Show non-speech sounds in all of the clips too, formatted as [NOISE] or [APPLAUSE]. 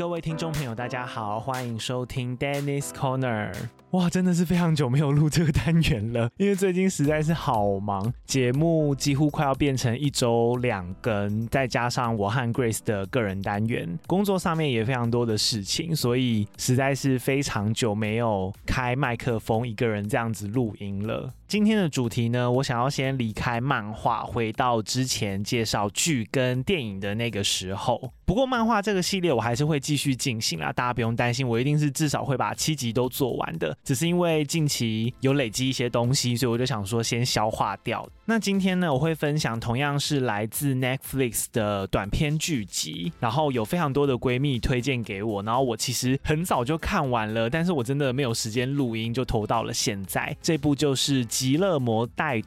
各位听众朋友，大家好，欢迎收听 Dennis Corner。哇，真的是非常久没有录这个单元了，因为最近实在是好忙，节目几乎快要变成一周两更，再加上我和 Grace 的个人单元，工作上面也非常多的事情，所以实在是非常久没有开麦克风一个人这样子录音了。今天的主题呢，我想要先离开漫画，回到之前介绍剧跟电影的那个时候。不过漫画这个系列我还是会继续进行啦，大家不用担心，我一定是至少会把七集都做完的。只是因为近期有累积一些东西，所以我就想说先消化掉。那今天呢，我会分享同样是来自 Netflix 的短篇剧集，然后有非常多的闺蜜推荐给我，然后我其实很早就看完了，但是我真的没有时间录音，就拖到了现在。这部就是《极乐魔带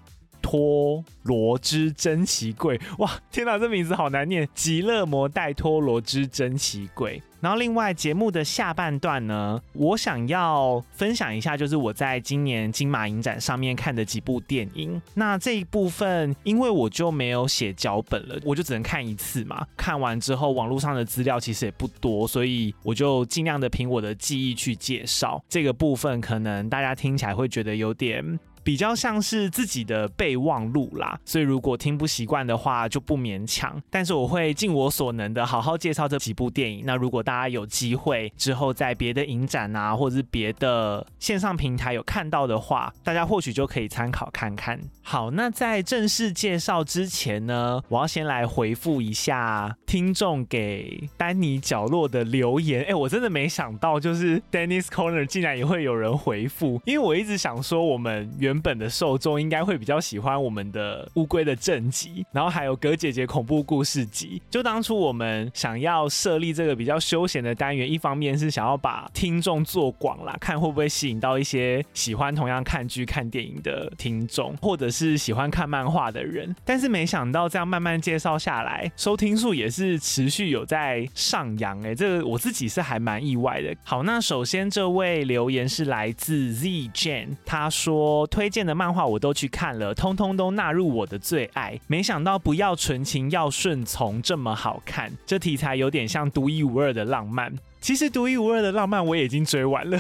托罗之珍奇柜》。哇，天哪，这名字好难念，《极乐魔带托罗之珍奇柜》。然后，另外节目的下半段呢，我想要分享一下，就是我在今年金马影展上面看的几部电影。那这一部分，因为我就没有写脚本了，我就只能看一次嘛。看完之后，网络上的资料其实也不多，所以我就尽量的凭我的记忆去介绍这个部分。可能大家听起来会觉得有点。比较像是自己的备忘录啦，所以如果听不习惯的话就不勉强。但是我会尽我所能的好好介绍这几部电影。那如果大家有机会之后在别的影展啊，或者是别的线上平台有看到的话，大家或许就可以参考看看。好，那在正式介绍之前呢，我要先来回复一下听众给丹尼角落的留言。哎，我真的没想到，就是 Dennis Corner 竟然也会有人回复，因为我一直想说我们原原本的受众应该会比较喜欢我们的乌龟的正集，然后还有葛姐姐恐怖故事集。就当初我们想要设立这个比较休闲的单元，一方面是想要把听众做广啦，看会不会吸引到一些喜欢同样看剧、看电影的听众，或者是喜欢看漫画的人。但是没想到这样慢慢介绍下来，收听数也是持续有在上扬。哎，这个我自己是还蛮意外的。好，那首先这位留言是来自 Z Jane，他说推。推荐的漫画我都去看了，通通都纳入我的最爱。没想到不要纯情要顺从这么好看，这题材有点像独一无二的浪漫。其实独一无二的浪漫我已经追完了，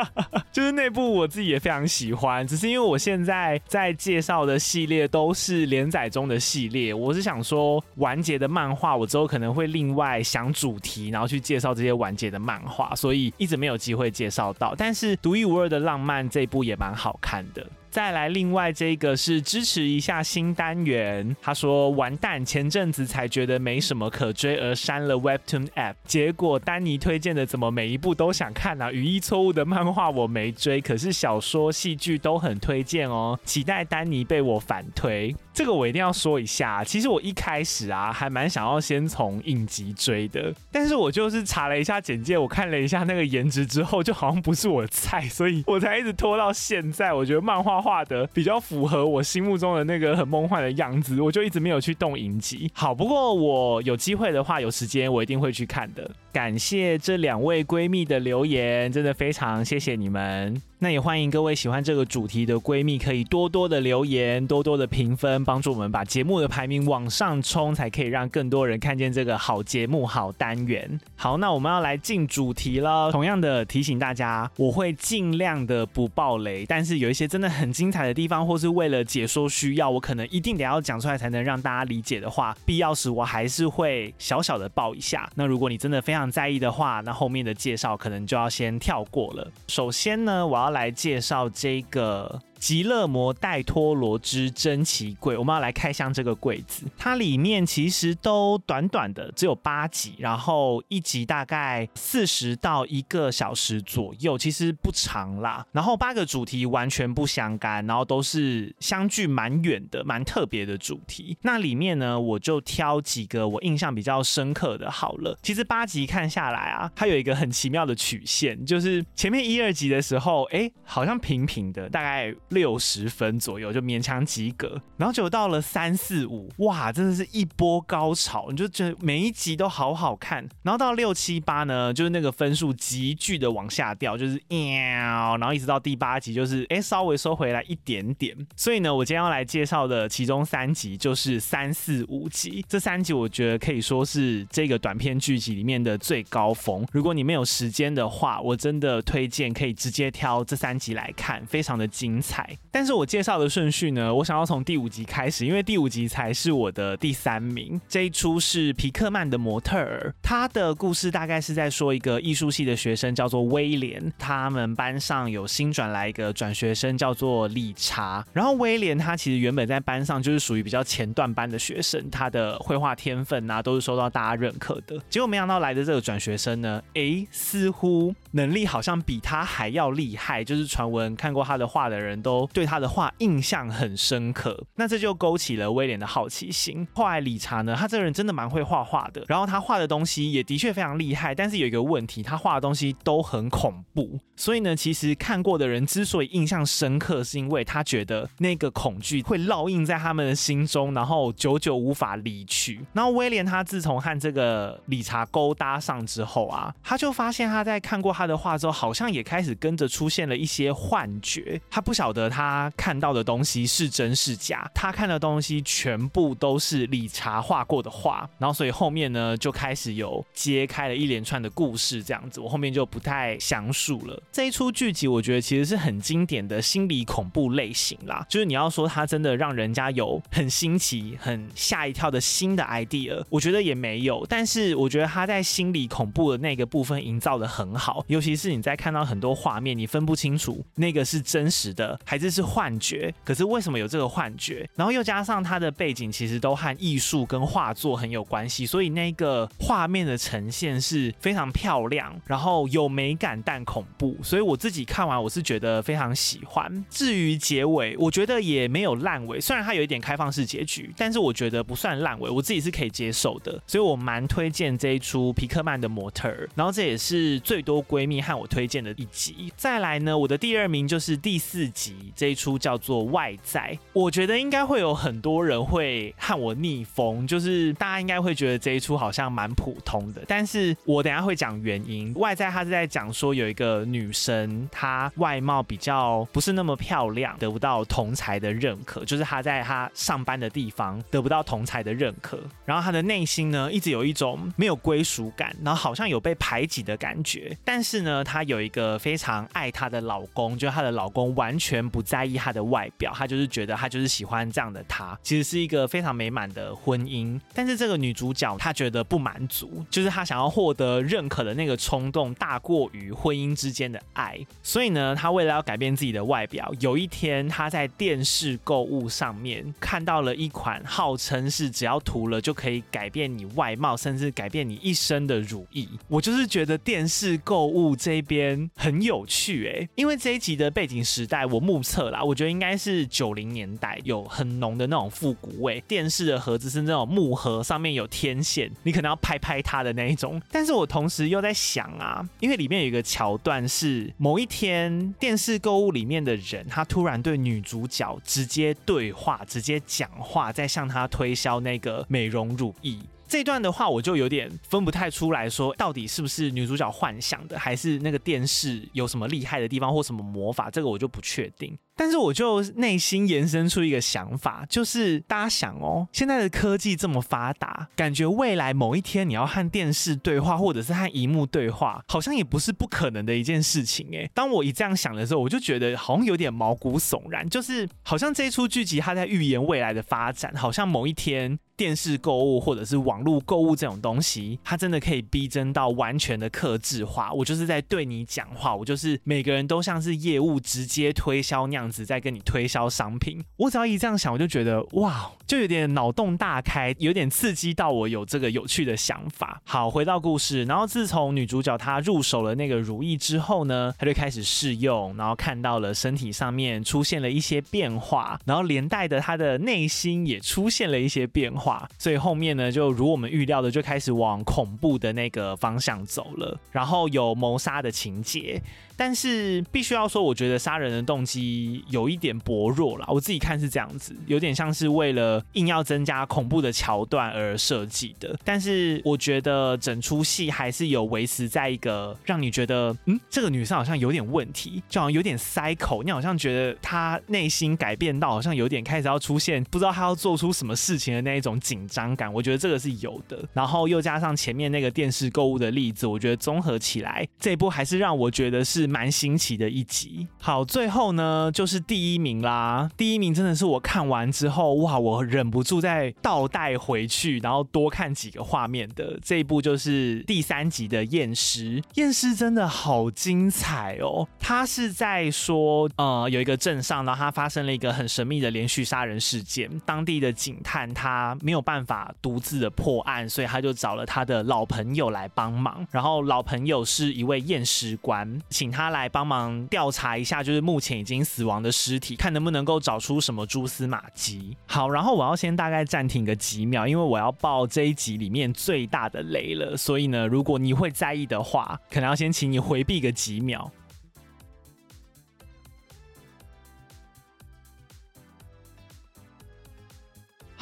[LAUGHS] 就是那部我自己也非常喜欢。只是因为我现在在介绍的系列都是连载中的系列，我是想说完结的漫画我之后可能会另外想主题，然后去介绍这些完结的漫画，所以一直没有机会介绍到。但是独一无二的浪漫这部也蛮好看的。再来，另外这个是支持一下新单元。他说：“完蛋，前阵子才觉得没什么可追而删了 Webtoon App，结果丹尼推荐的怎么每一部都想看啊？语义错误的漫画我没追，可是小说、戏剧都很推荐哦，期待丹尼被我反推。”这个我一定要说一下，其实我一开始啊还蛮想要先从影集追的，但是我就是查了一下简介，我看了一下那个颜值之后，就好像不是我的菜，所以我才一直拖到现在。我觉得漫画。画的比较符合我心目中的那个很梦幻的样子，我就一直没有去动影集。好，不过我有机会的话，有时间我一定会去看的。感谢这两位闺蜜的留言，真的非常谢谢你们。那也欢迎各位喜欢这个主题的闺蜜，可以多多的留言，多多的评分，帮助我们把节目的排名往上冲，才可以让更多人看见这个好节目、好单元。好，那我们要来进主题了。同样的提醒大家，我会尽量的不爆雷，但是有一些真的很精彩的地方，或是为了解说需要，我可能一定得要讲出来才能让大家理解的话，必要时我还是会小小的爆一下。那如果你真的非常在意的话，那后面的介绍可能就要先跳过了。首先呢，我要。来介绍这个。极乐摩戴托罗之珍奇柜，我们要来开箱这个柜子。它里面其实都短短的，只有八集，然后一集大概四十到一个小时左右，其实不长啦。然后八个主题完全不相干，然后都是相距蛮远的、蛮特别的主题。那里面呢，我就挑几个我印象比较深刻的好了。其实八集看下来啊，它有一个很奇妙的曲线，就是前面一二集的时候，哎，好像平平的，大概。六十分左右，就勉强及格。然后就到了三四五，哇，真的是一波高潮，你就觉得每一集都好好看。然后到六七八呢，就是那个分数急剧的往下掉，就是喵，然后一直到第八集，就是哎稍微收回来一点点。所以呢，我今天要来介绍的其中三集就是三四五集，这三集我觉得可以说是这个短片剧集里面的最高峰。如果你没有时间的话，我真的推荐可以直接挑这三集来看，非常的精彩。但是我介绍的顺序呢，我想要从第五集开始，因为第五集才是我的第三名。这一出是皮克曼的模特儿，他的故事大概是在说一个艺术系的学生叫做威廉，他们班上有新转来一个转学生叫做理查，然后威廉他其实原本在班上就是属于比较前段班的学生，他的绘画天分啊都是受到大家认可的。结果没想到来的这个转学生呢，诶，似乎能力好像比他还要厉害，就是传闻看过他的画的人都对他的画印象很深刻。那这就勾起了威廉的好奇心。后来理查呢，他这个人真的蛮会画画的，然后他画的东西也的确非常厉害，但是有一个问题，他画的东西都很恐怖。所以呢，其实看过的人之所以印象深刻，是因为他觉得那个恐惧会烙印在他们的心中，然后久久无法离去。然后威廉他自从和这个理查勾搭上之后啊，他就发现他在看过他的画之后，好像也开始跟着出现了一些幻觉。他不晓得他看到的东西是真是假，他看的东西全部都是理查画过的画。然后所以后面呢，就开始有揭开了一连串的故事，这样子，我后面就不太详述了。这一出剧集，我觉得其实是很经典的心理恐怖类型啦。就是你要说它真的让人家有很新奇、很吓一跳的新的 idea，我觉得也没有。但是我觉得他在心理恐怖的那个部分营造得很好，尤其是你在看到很多画面，你分不清楚那个是真实的还是是幻觉。可是为什么有这个幻觉？然后又加上它的背景其实都和艺术跟画作很有关系，所以那个画面的呈现是非常漂亮，然后有美感但恐怖。所以我自己看完，我是觉得非常喜欢。至于结尾，我觉得也没有烂尾，虽然它有一点开放式结局，但是我觉得不算烂尾，我自己是可以接受的。所以我蛮推荐这一出皮克曼的模特儿，然后这也是最多闺蜜和我推荐的一集。再来呢，我的第二名就是第四集这一出叫做外在，我觉得应该会有很多人会和我逆风，就是大家应该会觉得这一出好像蛮普通的，但是我等下会讲原因。外在他是在讲说有一个女。生她外貌比较不是那么漂亮，得不到同才的认可，就是她在她上班的地方得不到同才的认可，然后她的内心呢一直有一种没有归属感，然后好像有被排挤的感觉。但是呢，她有一个非常爱她的老公，就她的老公完全不在意她的外表，她就是觉得她就是喜欢这样的她，其实是一个非常美满的婚姻。但是这个女主角她觉得不满足，就是她想要获得认可的那个冲动大过于婚姻之间的爱，所以呢，她为了要改变自己的外表，有一天她在电视购物上面看到了一款号称是只要涂了就可以改变你外貌，甚至改变你一生的乳液。我就是觉得电视购物这边很有趣诶，因为这一集的背景时代我目目测啦，我觉得应该是九零年代，有很浓的那种复古味。电视的盒子是那种木盒，上面有天线，你可能要拍拍它的那一种。但是我同时又在想啊，因为里面有一个桥段是。某一天，电视购物里面的人，他突然对女主角直接对话，直接讲话，在向她推销那个美容乳液。这段的话，我就有点分不太出来说，到底是不是女主角幻想的，还是那个电视有什么厉害的地方或什么魔法？这个我就不确定。但是我就内心延伸出一个想法，就是大家想哦，现在的科技这么发达，感觉未来某一天你要和电视对话，或者是和荧幕对话，好像也不是不可能的一件事情诶。当我一这样想的时候，我就觉得好像有点毛骨悚然，就是好像这一出剧集它在预言未来的发展，好像某一天电视购物或者是网络购物这种东西，它真的可以逼真到完全的克制化。我就是在对你讲话，我就是每个人都像是业务直接推销那样。样子在跟你推销商品，我只要一这样想，我就觉得哇，就有点脑洞大开，有点刺激到我有这个有趣的想法。好，回到故事，然后自从女主角她入手了那个如意之后呢，她就开始试用，然后看到了身体上面出现了一些变化，然后连带的她的内心也出现了一些变化，所以后面呢，就如我们预料的，就开始往恐怖的那个方向走了，然后有谋杀的情节，但是必须要说，我觉得杀人的动机。有一点薄弱啦，我自己看是这样子，有点像是为了硬要增加恐怖的桥段而设计的。但是我觉得整出戏还是有维持在一个让你觉得，嗯，这个女生好像有点问题，就好像有点塞口，你好像觉得她内心改变到好像有点开始要出现，不知道她要做出什么事情的那一种紧张感。我觉得这个是有的。然后又加上前面那个电视购物的例子，我觉得综合起来，这一部还是让我觉得是蛮新奇的一集。好，最后呢，就就是第一名啦。第一名真的是我看完之后，哇，我忍不住再倒带回去，然后多看几个画面的这一部，就是第三集的验尸。验尸真的好精彩哦！他是在说，呃，有一个镇上，然后他发生了一个很神秘的连续杀人事件，当地的警探他没有办法独自的破案，所以他就找了他的老朋友来帮忙。然后老朋友是一位验尸官，请他来帮忙调查一下，就是目前已经死亡王的尸体，看能不能够找出什么蛛丝马迹。好，然后我要先大概暂停个几秒，因为我要爆这一集里面最大的雷了。所以呢，如果你会在意的话，可能要先请你回避个几秒。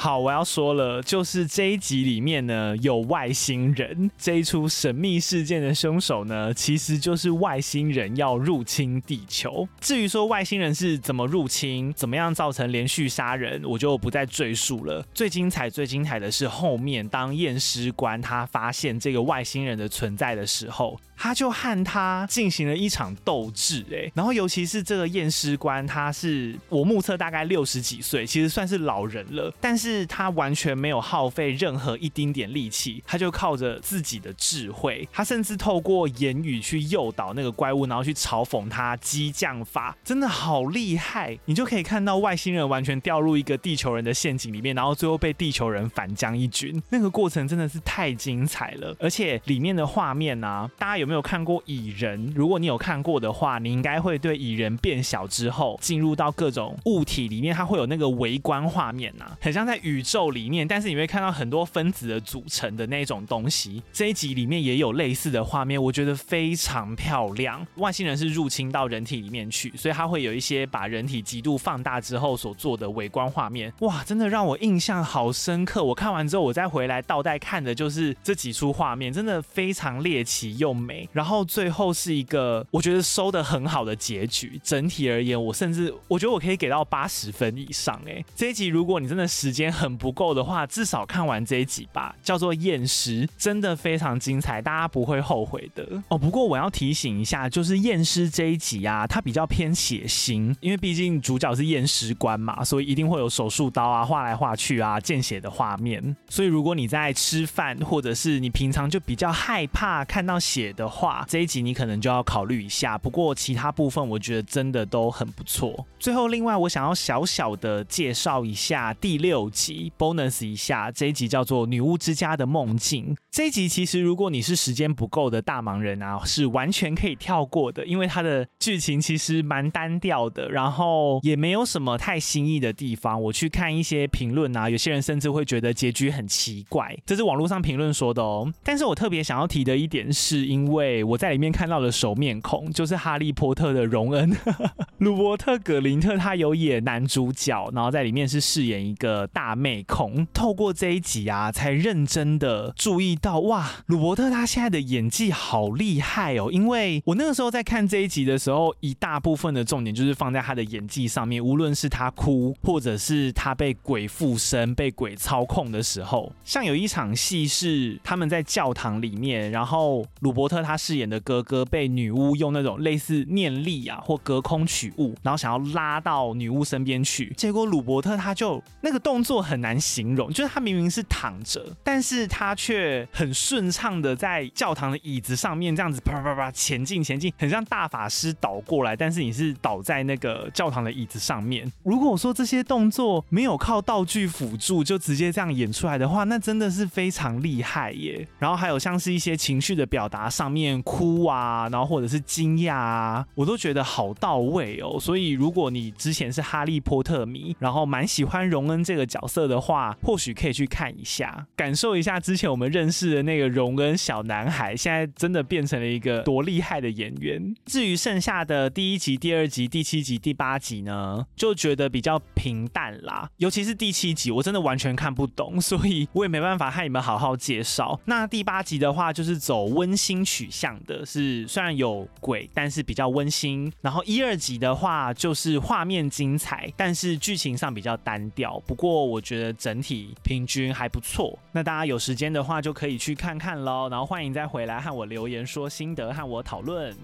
好，我要说了，就是这一集里面呢，有外星人。这一出神秘事件的凶手呢，其实就是外星人要入侵地球。至于说外星人是怎么入侵，怎么样造成连续杀人，我就不再赘述了。最精彩、最精彩的是后面，当验尸官他发现这个外星人的存在的时候。他就和他进行了一场斗智，哎，然后尤其是这个验尸官，他是我目测大概六十几岁，其实算是老人了，但是他完全没有耗费任何一丁点力气，他就靠着自己的智慧，他甚至透过言语去诱导那个怪物，然后去嘲讽他激将法，真的好厉害！你就可以看到外星人完全掉入一个地球人的陷阱里面，然后最后被地球人反将一军，那个过程真的是太精彩了，而且里面的画面啊，大家有。没有看过蚁人？如果你有看过的话，你应该会对蚁人变小之后进入到各种物体里面，它会有那个微观画面呐、啊，很像在宇宙里面。但是你会看到很多分子的组成的那种东西。这一集里面也有类似的画面，我觉得非常漂亮。外星人是入侵到人体里面去，所以它会有一些把人体极度放大之后所做的微观画面。哇，真的让我印象好深刻。我看完之后，我再回来倒带看的就是这几出画面，真的非常猎奇又美。然后最后是一个我觉得收的很好的结局。整体而言，我甚至我觉得我可以给到八十分以上。哎，这一集如果你真的时间很不够的话，至少看完这一集吧，叫做《验尸》，真的非常精彩，大家不会后悔的哦。不过我要提醒一下，就是《验尸》这一集啊，它比较偏血腥，因为毕竟主角是验尸官嘛，所以一定会有手术刀啊、画来画去啊、见血的画面。所以如果你在吃饭，或者是你平常就比较害怕看到血的。话这一集你可能就要考虑一下，不过其他部分我觉得真的都很不错。最后，另外我想要小小的介绍一下第六集，bonus 一下，这一集叫做《女巫之家的梦境》。这一集其实如果你是时间不够的大忙人啊，是完全可以跳过的，因为它的剧情其实蛮单调的，然后也没有什么太新意的地方。我去看一些评论啊，有些人甚至会觉得结局很奇怪，这是网络上评论说的哦。但是我特别想要提的一点是，因对，我在里面看到的熟面孔，就是哈利波特的荣恩，[LAUGHS] 鲁伯特·葛林特，他有演男主角，然后在里面是饰演一个大妹控。透过这一集啊，才认真的注意到，哇，鲁伯特他现在的演技好厉害哦！因为我那个时候在看这一集的时候，一大部分的重点就是放在他的演技上面，无论是他哭，或者是他被鬼附身、被鬼操控的时候，像有一场戏是他们在教堂里面，然后鲁伯特他。饰演的哥哥被女巫用那种类似念力啊或隔空取物，然后想要拉到女巫身边去，结果鲁伯特他就那个动作很难形容，就是他明明是躺着，但是他却很顺畅的在教堂的椅子上面这样子啪啪啪前进前进，很像大法师倒过来，但是你是倒在那个教堂的椅子上面。如果说这些动作没有靠道具辅助就直接这样演出来的话，那真的是非常厉害耶。然后还有像是一些情绪的表达上面哭啊，然后或者是惊讶啊，我都觉得好到位哦。所以如果你之前是哈利波特迷，然后蛮喜欢荣恩这个角色的话，或许可以去看一下，感受一下之前我们认识的那个荣恩小男孩，现在真的变成了一个多厉害的演员。至于剩下的第一集、第二集、第七集、第八集呢，就觉得比较平淡啦。尤其是第七集，我真的完全看不懂，所以我也没办法和你们好好介绍。那第八集的话，就是走温馨取向的，是虽然有鬼，但是比较温馨。然后一二集的话，就是画面精彩，但是剧情上比较单调。不过我觉得整体平均还不错。那大家有时间的话，就可以去看看喽。然后欢迎再回来和我留言说心得，和我讨论。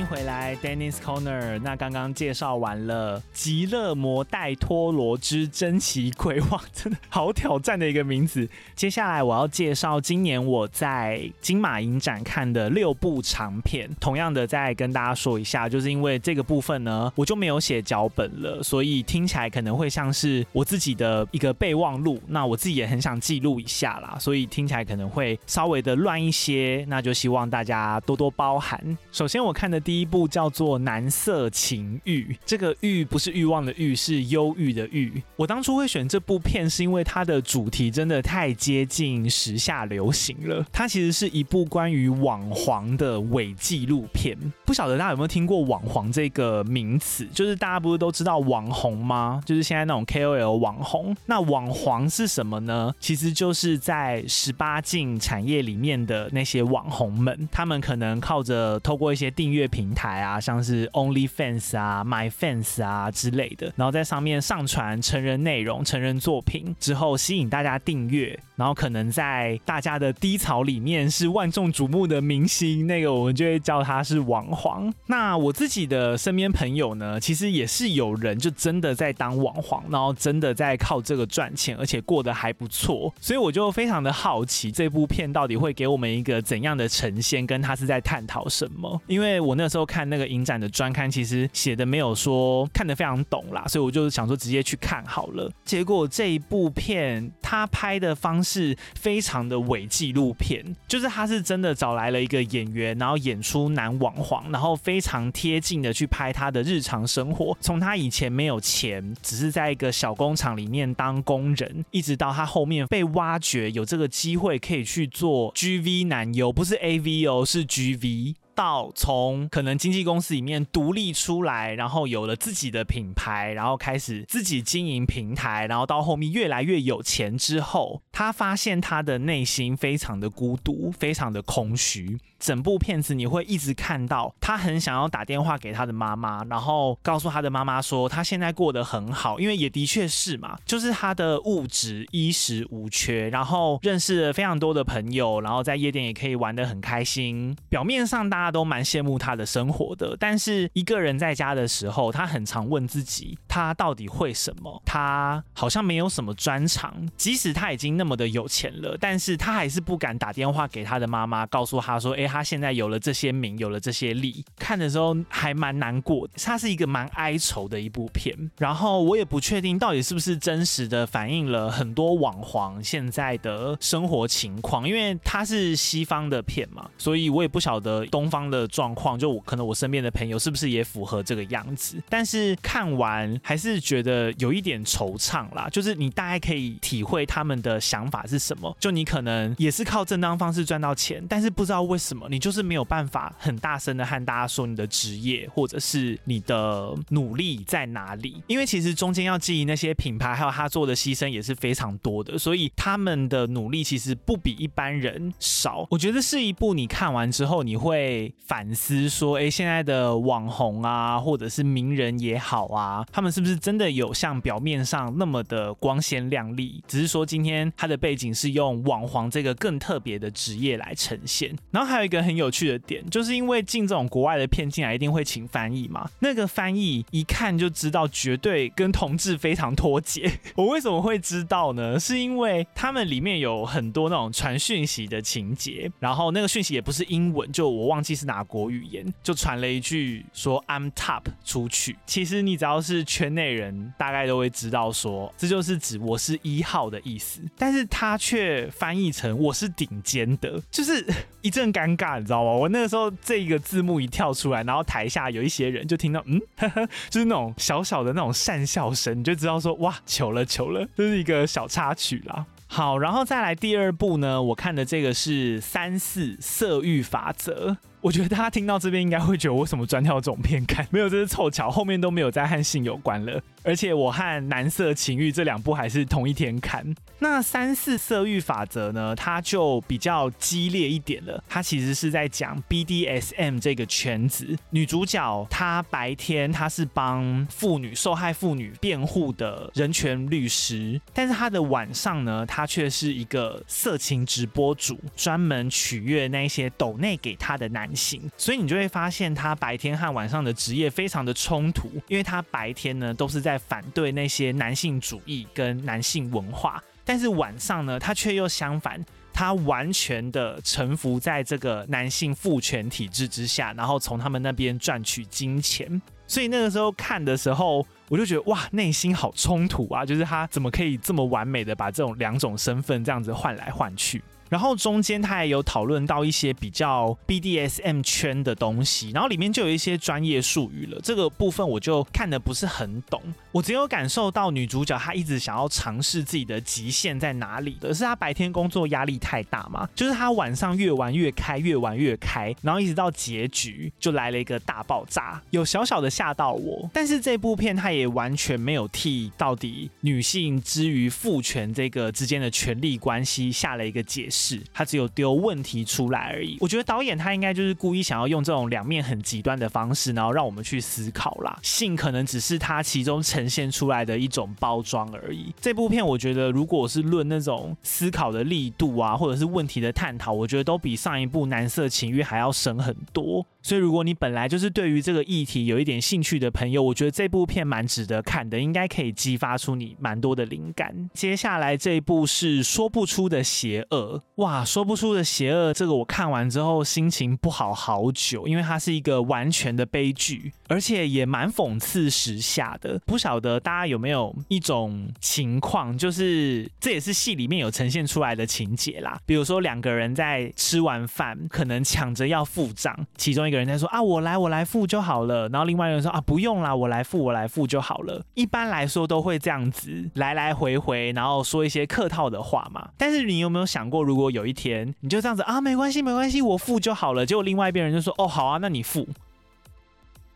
迎回来，Dennis Corner。那刚刚介绍完了《极乐魔带托罗之珍奇柜》，哇，真的好挑战的一个名字。接下来我要介绍今年我在金马影展看的六部长片。同样的，再跟大家说一下，就是因为这个部分呢，我就没有写脚本了，所以听起来可能会像是我自己的一个备忘录。那我自己也很想记录一下啦，所以听起来可能会稍微的乱一些，那就希望大家多多包涵。首先我看的。第一部叫做《男色情欲》，这个“欲”不是欲望的“欲”，是忧郁的“郁”。我当初会选这部片，是因为它的主题真的太接近时下流行了。它其实是一部关于网黄的伪纪录片。不晓得大家有没有听过“网黄”这个名词？就是大家不是都知道网红吗？就是现在那种 KOL 网红。那网黄是什么呢？其实就是在十八禁产业里面的那些网红们，他们可能靠着透过一些订阅。平台啊，像是 OnlyFans 啊、MyFans 啊之类的，然后在上面上传成人内容、成人作品之后，吸引大家订阅，然后可能在大家的低潮里面是万众瞩目的明星，那个我们就会叫他是网黄。那我自己的身边朋友呢，其实也是有人就真的在当网黄，然后真的在靠这个赚钱，而且过得还不错。所以我就非常的好奇，这部片到底会给我们一个怎样的呈现，跟他是在探讨什么？因为我。那时候看那个影展的专刊，其实写的没有说看得非常懂啦，所以我就想说直接去看好了。结果这一部片，他拍的方式非常的伪纪录片，就是他是真的找来了一个演员，然后演出男网黄，然后非常贴近的去拍他的日常生活，从他以前没有钱，只是在一个小工厂里面当工人，一直到他后面被挖掘，有这个机会可以去做 GV 男优，不是 AV 哦，是 GV。到从可能经纪公司里面独立出来，然后有了自己的品牌，然后开始自己经营平台，然后到后面越来越有钱之后，他发现他的内心非常的孤独，非常的空虚。整部片子你会一直看到他很想要打电话给他的妈妈，然后告诉他的妈妈说他现在过得很好，因为也的确是嘛，就是他的物质衣食无缺，然后认识了非常多的朋友，然后在夜店也可以玩得很开心。表面上大家都蛮羡慕他的生活的，但是一个人在家的时候，他很常问自己，他到底会什么？他好像没有什么专长，即使他已经那么的有钱了，但是他还是不敢打电话给他的妈妈，告诉他说，哎。他现在有了这些名，有了这些利，看的时候还蛮难过。它是一个蛮哀愁的一部片，然后我也不确定到底是不是真实的反映了很多网黄现在的生活情况，因为它是西方的片嘛，所以我也不晓得东方的状况。就我可能我身边的朋友是不是也符合这个样子？但是看完还是觉得有一点惆怅啦，就是你大概可以体会他们的想法是什么。就你可能也是靠正当方式赚到钱，但是不知道为什么。你就是没有办法很大声的和大家说你的职业或者是你的努力在哪里，因为其实中间要经营那些品牌，还有他做的牺牲也是非常多的，所以他们的努力其实不比一般人少。我觉得是一部你看完之后你会反思说，哎，现在的网红啊，或者是名人也好啊，他们是不是真的有像表面上那么的光鲜亮丽？只是说今天他的背景是用网黄这个更特别的职业来呈现。然后还有个很有趣的点，就是因为进这种国外的片进来，一定会请翻译嘛。那个翻译一看就知道，绝对跟同志非常脱节。[LAUGHS] 我为什么会知道呢？是因为他们里面有很多那种传讯息的情节，然后那个讯息也不是英文，就我忘记是哪国语言，就传了一句说 I'm top 出去。其实你只要是圈内人，大概都会知道说这就是指我是一号的意思，但是他却翻译成我是顶尖的，就是 [LAUGHS] 一阵尴，你知道吗？我那个时候这一个字幕一跳出来，然后台下有一些人就听到嗯，[LAUGHS] 就是那种小小的那种讪笑声，你就知道说哇，糗了糗了，这是一个小插曲啦。好，然后再来第二部呢，我看的这个是三四色欲法则。我觉得大家听到这边应该会觉得我为什么专挑这种片看？没有，这是凑巧，后面都没有再和性有关了。而且我和男色情欲这两部还是同一天看。那三四色欲法则呢？它就比较激烈一点了。它其实是在讲 BDSM 这个圈子。女主角她白天她是帮妇女、受害妇女辩护的人权律师，但是她的晚上呢，她却是一个色情直播主，专门取悦那些抖内给她的男所以你就会发现他白天和晚上的职业非常的冲突，因为他白天呢都是在反对那些男性主义跟男性文化，但是晚上呢，他却又相反，他完全的臣服在这个男性父权体制之下，然后从他们那边赚取金钱。所以那个时候看的时候，我就觉得哇，内心好冲突啊！就是他怎么可以这么完美的把这种两种身份这样子换来换去？然后中间他也有讨论到一些比较 BDSM 圈的东西，然后里面就有一些专业术语了，这个部分我就看得不是很懂。我只有感受到女主角她一直想要尝试自己的极限在哪里的，是她白天工作压力太大嘛？就是她晚上越玩越开，越玩越开，然后一直到结局就来了一个大爆炸，有小小的吓到我。但是这部片它也完全没有替到底女性之于父权这个之间的权力关系下了一个解释。是，他只有丢问题出来而已。我觉得导演他应该就是故意想要用这种两面很极端的方式，然后让我们去思考啦。性可能只是他其中呈现出来的一种包装而已。这部片我觉得，如果是论那种思考的力度啊，或者是问题的探讨，我觉得都比上一部《男色情欲》还要深很多。所以，如果你本来就是对于这个议题有一点兴趣的朋友，我觉得这部片蛮值得看的，应该可以激发出你蛮多的灵感。接下来这一部是说不出的邪恶，哇，说不出的邪恶，这个我看完之后心情不好好久，因为它是一个完全的悲剧，而且也蛮讽刺时下的。不晓得大家有没有一种情况，就是这也是戏里面有呈现出来的情节啦，比如说两个人在吃完饭，可能抢着要付账，其中一个人在说啊，我来我来付就好了，然后另外一个人说啊，不用啦，我来付我来付就好了。一般来说都会这样子来来回回，然后说一些客套的话嘛。但是你有没有想过，如果有一天你就这样子啊，没关系没关系，我付就好了，结果另外一边人就说哦，好啊，那你付。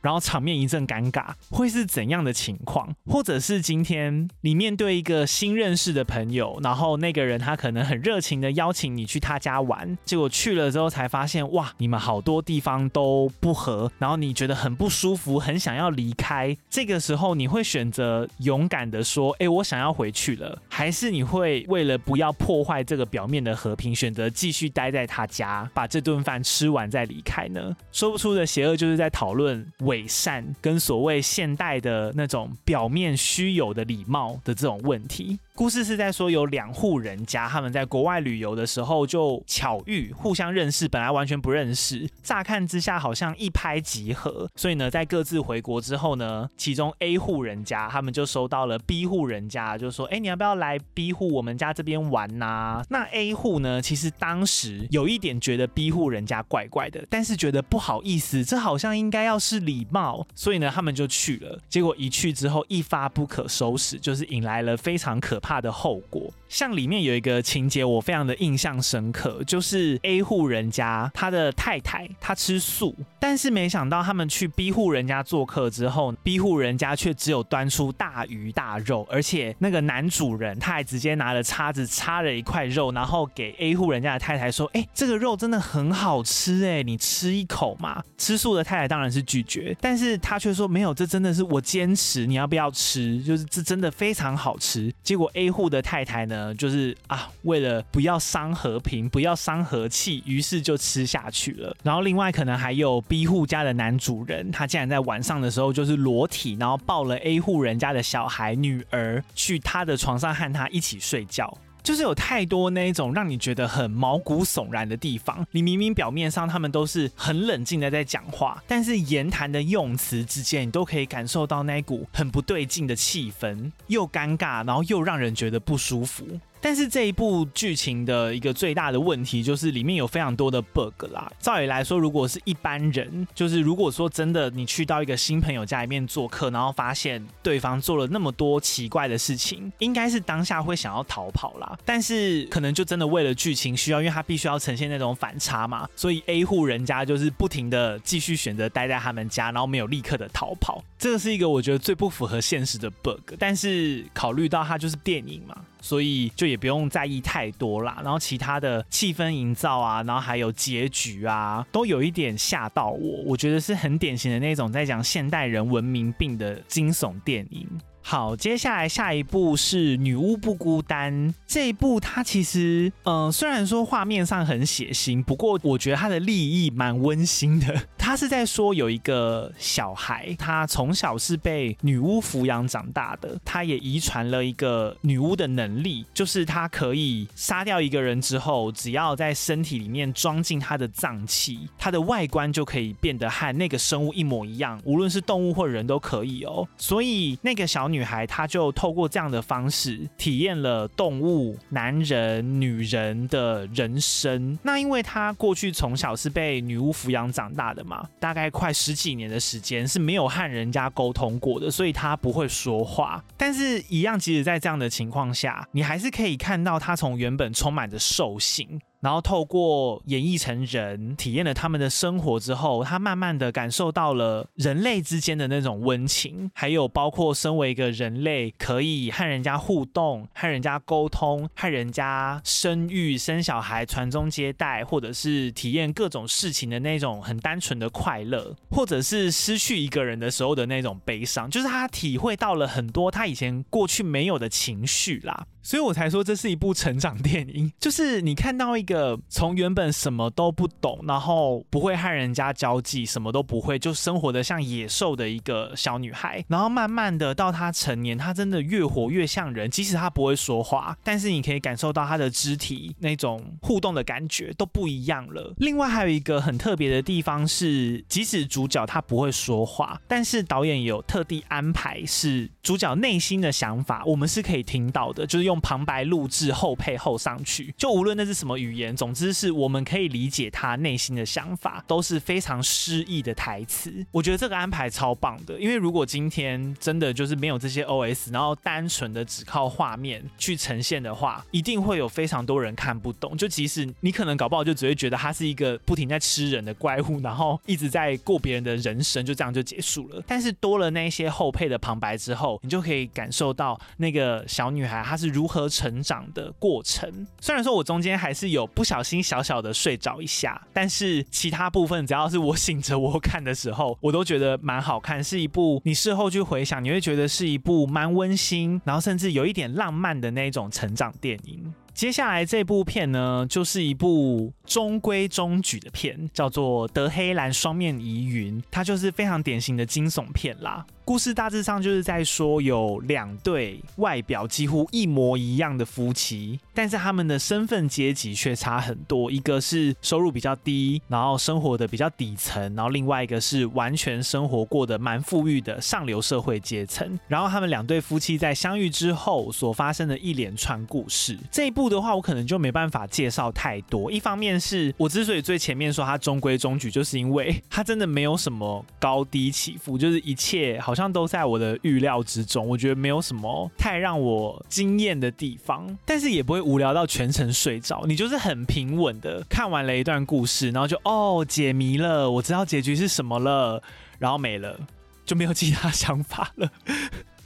然后场面一阵尴尬，会是怎样的情况？或者是今天你面对一个新认识的朋友，然后那个人他可能很热情的邀请你去他家玩，结果去了之后才发现，哇，你们好多地方都不合，然后你觉得很不舒服，很想要离开。这个时候你会选择勇敢的说，哎，我想要回去了，还是你会为了不要破坏这个表面的和平，选择继续待在他家，把这顿饭吃完再离开呢？说不出的邪恶就是在讨论伪善跟所谓现代的那种表面虚有的礼貌的这种问题。故事是在说有两户人家，他们在国外旅游的时候就巧遇，互相认识，本来完全不认识，乍看之下好像一拍即合。所以呢，在各自回国之后呢，其中 A 户人家他们就收到了 B 户人家，就说：“哎，你要不要来 B 户我们家这边玩呐？”那 A 户呢，其实当时有一点觉得 B 户人家怪怪的，但是觉得不好意思，这好像应该要是礼貌，所以呢，他们就去了。结果一去之后，一发不可收拾，就是引来了非常可怕的后果。像里面有一个情节，我非常的印象深刻，就是 A 户人家他的太太她吃素，但是没想到他们去 B 户人家做客之后，B 户人家却只有端出大鱼大肉，而且那个男主人他还直接拿了叉子叉了一块肉，然后给 A 户人家的太太说：“哎，这个肉真的很好吃哎，你吃一口嘛。”吃素的太太当然是拒绝，但是他却说：“没有，这真的是我坚持，你要不要吃？就是这真的非常好吃。”结果 A 户的太太呢？就是啊，为了不要伤和平，不要伤和气，于是就吃下去了。然后另外可能还有 B 户家的男主人，他竟然在晚上的时候就是裸体，然后抱了 A 户人家的小孩女儿去他的床上和他一起睡觉。就是有太多那一种让你觉得很毛骨悚然的地方。你明明表面上他们都是很冷静的在讲话，但是言谈的用词之间，你都可以感受到那一股很不对劲的气氛，又尴尬，然后又让人觉得不舒服。但是这一部剧情的一个最大的问题就是里面有非常多的 bug 啦。照理来说，如果是一般人，就是如果说真的你去到一个新朋友家里面做客，然后发现对方做了那么多奇怪的事情，应该是当下会想要逃跑啦。但是可能就真的为了剧情需要，因为他必须要呈现那种反差嘛，所以 A 户人家就是不停的继续选择待在他们家，然后没有立刻的逃跑。这个是一个我觉得最不符合现实的 bug。但是考虑到它就是电影嘛。所以就也不用在意太多啦，然后其他的气氛营造啊，然后还有结局啊，都有一点吓到我。我觉得是很典型的那种在讲现代人文明病的惊悚电影。好，接下来下一部是《女巫不孤单》这一部，它其实，嗯、虽然说画面上很血腥，不过我觉得它的立意蛮温馨的。它是在说有一个小孩，他从小是被女巫抚养长大的，他也遗传了一个女巫的能力，就是他可以杀掉一个人之后，只要在身体里面装进他的脏器，他的外观就可以变得和那个生物一模一样，无论是动物或人都可以哦。所以那个小女孩，她就透过这样的方式体验了动物、男人、女人的人生。那因为她过去从小是被女巫抚养长大的嘛，大概快十几年的时间是没有和人家沟通过的，所以她不会说话。但是，一样，即使在这样的情况下，你还是可以看到她从原本充满着兽性。然后透过演绎成人，体验了他们的生活之后，他慢慢的感受到了人类之间的那种温情，还有包括身为一个人类，可以和人家互动、和人家沟通、和人家生育、生小孩、传宗接代，或者是体验各种事情的那种很单纯的快乐，或者是失去一个人的时候的那种悲伤，就是他体会到了很多他以前过去没有的情绪啦。所以我才说这是一部成长电影，就是你看到一个从原本什么都不懂，然后不会和人家交际，什么都不会，就生活的像野兽的一个小女孩，然后慢慢的到她成年，她真的越活越像人，即使她不会说话，但是你可以感受到她的肢体那种互动的感觉都不一样了。另外还有一个很特别的地方是，即使主角他不会说话，但是导演有特地安排是主角内心的想法，我们是可以听到的，就是。用旁白录制后配后上去，就无论那是什么语言，总之是我们可以理解他内心的想法，都是非常诗意的台词。我觉得这个安排超棒的，因为如果今天真的就是没有这些 OS，然后单纯的只靠画面去呈现的话，一定会有非常多人看不懂。就即使你可能搞不好就只会觉得他是一个不停在吃人的怪物，然后一直在过别人的人生，就这样就结束了。但是多了那些后配的旁白之后，你就可以感受到那个小女孩她是如何。如何成长的过程？虽然说我中间还是有不小心小小的睡着一下，但是其他部分只要是我醒着我看的时候，我都觉得蛮好看。是一部你事后去回想，你会觉得是一部蛮温馨，然后甚至有一点浪漫的那种成长电影。接下来这部片呢，就是一部中规中矩的片，叫做《德黑兰双面疑云》，它就是非常典型的惊悚片啦。故事大致上就是在说，有两对外表几乎一模一样的夫妻，但是他们的身份阶级却差很多。一个是收入比较低，然后生活的比较底层，然后另外一个是完全生活过得蛮富裕的上流社会阶层。然后他们两对夫妻在相遇之后所发生的一连串故事，这一部。的话，我可能就没办法介绍太多。一方面是我之所以最前面说它中规中矩，就是因为它真的没有什么高低起伏，[LAUGHS] 就是一切好像都在我的预料之中。我觉得没有什么太让我惊艳的地方，但是也不会无聊到全程睡着。你就是很平稳的看完了一段故事，然后就哦解谜了，我知道结局是什么了，然后没了，就没有其他想法了。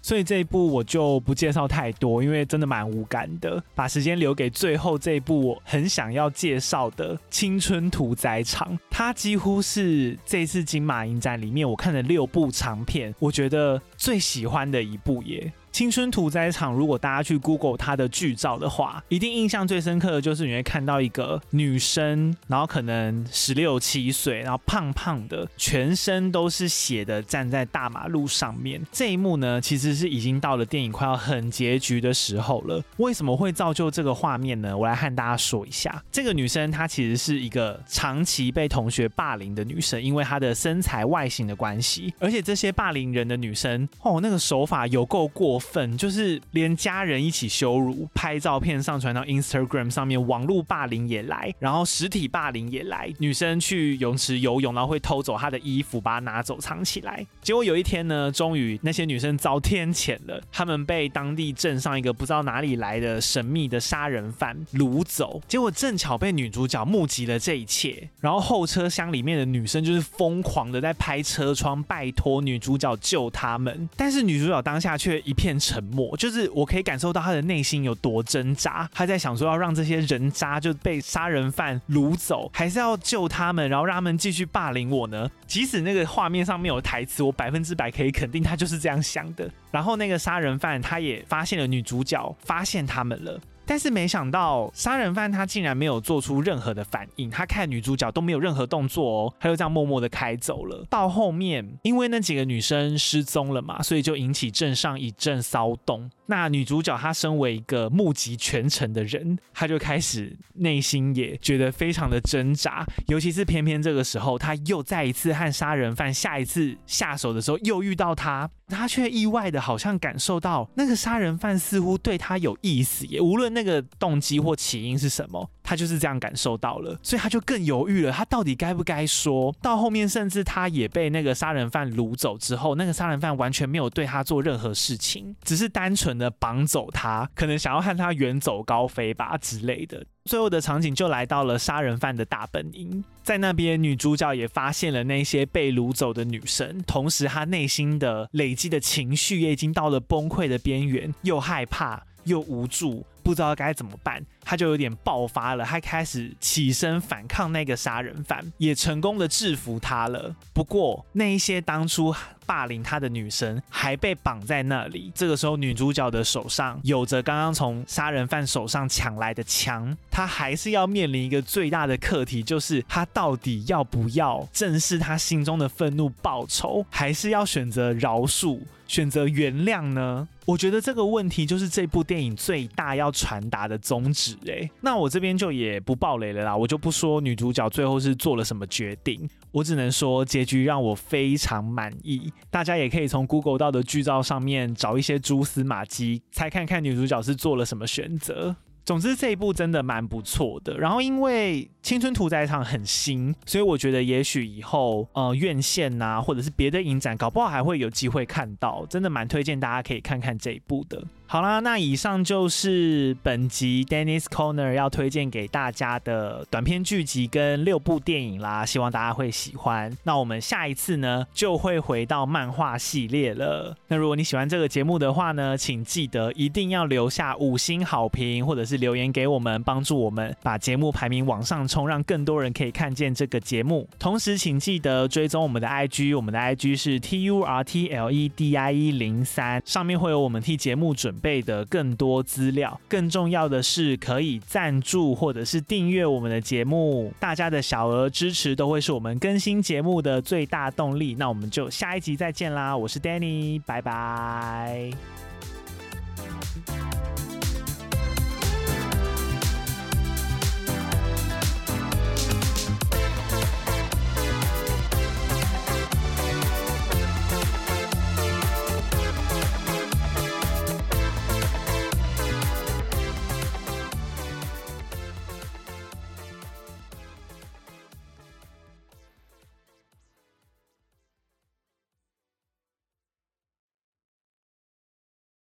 所以这一部我就不介绍太多，因为真的蛮无感的。把时间留给最后这一部我很想要介绍的《青春屠宰场》，它几乎是这次金马影展里面我看的六部长片，我觉得最喜欢的一部耶。青春屠宰场，如果大家去 Google 它的剧照的话，一定印象最深刻的就是你会看到一个女生，然后可能十六七岁，然后胖胖的，全身都是血的站在大马路上面。这一幕呢，其实是已经到了电影快要很结局的时候了。为什么会造就这个画面呢？我来和大家说一下。这个女生她其实是一个长期被同学霸凌的女生，因为她的身材外形的关系，而且这些霸凌人的女生哦，那个手法有够过分。粉就是连家人一起羞辱，拍照片上传到 Instagram 上面，网络霸凌也来，然后实体霸凌也来。女生去泳池游泳，然后会偷走她的衣服，把它拿走藏起来。结果有一天呢，终于那些女生遭天谴了，她们被当地镇上一个不知道哪里来的神秘的杀人犯掳走。结果正巧被女主角目击了这一切，然后后车厢里面的女生就是疯狂的在拍车窗，拜托女主角救他们。但是女主角当下却一片。沉默，就是我可以感受到他的内心有多挣扎。他在想说，要让这些人渣就被杀人犯掳走，还是要救他们，然后让他们继续霸凌我呢？即使那个画面上面有台词，我百分之百可以肯定他就是这样想的。然后那个杀人犯他也发现了女主角，发现他们了。但是没想到，杀人犯他竟然没有做出任何的反应，他看女主角都没有任何动作哦，他就这样默默的开走了。到后面，因为那几个女生失踪了嘛，所以就引起镇上一阵骚动。那女主角她身为一个目击全程的人，她就开始内心也觉得非常的挣扎，尤其是偏偏这个时候，她又再一次和杀人犯下一次下手的时候，又遇到他，她却意外的好像感受到那个杀人犯似乎对她有意思，也无论那个动机或起因是什么。他就是这样感受到了，所以他就更犹豫了。他到底该不该说？到后面，甚至他也被那个杀人犯掳走之后，那个杀人犯完全没有对他做任何事情，只是单纯的绑走他，可能想要和他远走高飞吧之类的。最后的场景就来到了杀人犯的大本营，在那边，女主角也发现了那些被掳走的女生，同时她内心的累积的情绪也已经到了崩溃的边缘，又害怕又无助。不知道该怎么办，他就有点爆发了。他开始起身反抗那个杀人犯，也成功的制服他了。不过，那一些当初霸凌他的女神还被绑在那里。这个时候，女主角的手上有着刚刚从杀人犯手上抢来的枪，她还是要面临一个最大的课题，就是她到底要不要正视她心中的愤怒报仇，还是要选择饶恕？选择原谅呢？我觉得这个问题就是这部电影最大要传达的宗旨。诶，那我这边就也不爆雷了啦，我就不说女主角最后是做了什么决定，我只能说结局让我非常满意。大家也可以从 Google 到的剧照上面找一些蛛丝马迹，猜看看女主角是做了什么选择。总之这一部真的蛮不错的，然后因为青春屠宰场很新，所以我觉得也许以后呃院线呐、或者是别的影展，搞不好还会有机会看到，真的蛮推荐大家可以看看这一部的。好啦，那以上就是本集 Dennis Corner 要推荐给大家的短篇剧集跟六部电影啦，希望大家会喜欢。那我们下一次呢，就会回到漫画系列了。那如果你喜欢这个节目的话呢，请记得一定要留下五星好评，或者是留言给我们，帮助我们把节目排名往上冲，让更多人可以看见这个节目。同时，请记得追踪我们的 IG，我们的 IG 是 T U R T L E D I E 零三，上面会有我们替节目准备的更多资料，更重要的是可以赞助或者是订阅我们的节目，大家的小额支持都会是我们更新节目的最大动力。那我们就下一集再见啦，我是 Danny，拜拜。